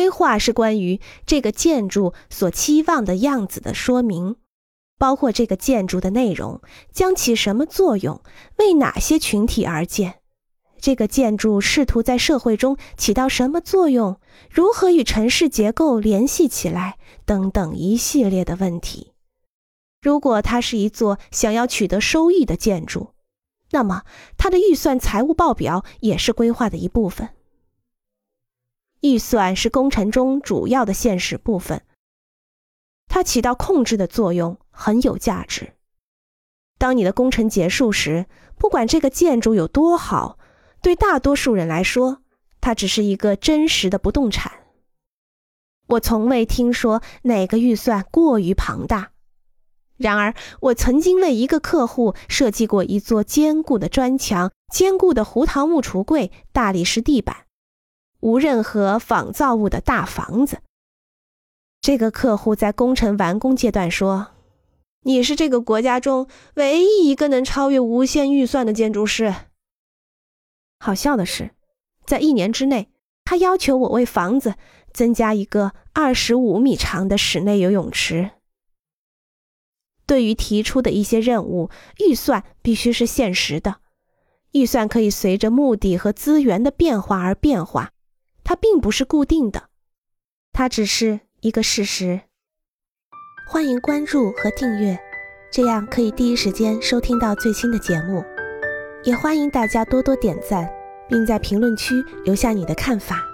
规划是关于这个建筑所期望的样子的说明，包括这个建筑的内容将起什么作用，为哪些群体而建，这个建筑试图在社会中起到什么作用，如何与城市结构联系起来，等等一系列的问题。如果它是一座想要取得收益的建筑，那么它的预算财务报表也是规划的一部分。预算是工程中主要的现实部分，它起到控制的作用，很有价值。当你的工程结束时，不管这个建筑有多好，对大多数人来说，它只是一个真实的不动产。我从未听说哪个预算过于庞大。然而，我曾经为一个客户设计过一座坚固的砖墙、坚固的胡桃木橱柜、大理石地板。无任何仿造物的大房子。这个客户在工程完工阶段说：“你是这个国家中唯一一个能超越无限预算的建筑师。”好笑的是，在一年之内，他要求我为房子增加一个二十五米长的室内游泳池。对于提出的一些任务，预算必须是现实的。预算可以随着目的和资源的变化而变化。它并不是固定的，它只是一个事实。欢迎关注和订阅，这样可以第一时间收听到最新的节目。也欢迎大家多多点赞，并在评论区留下你的看法。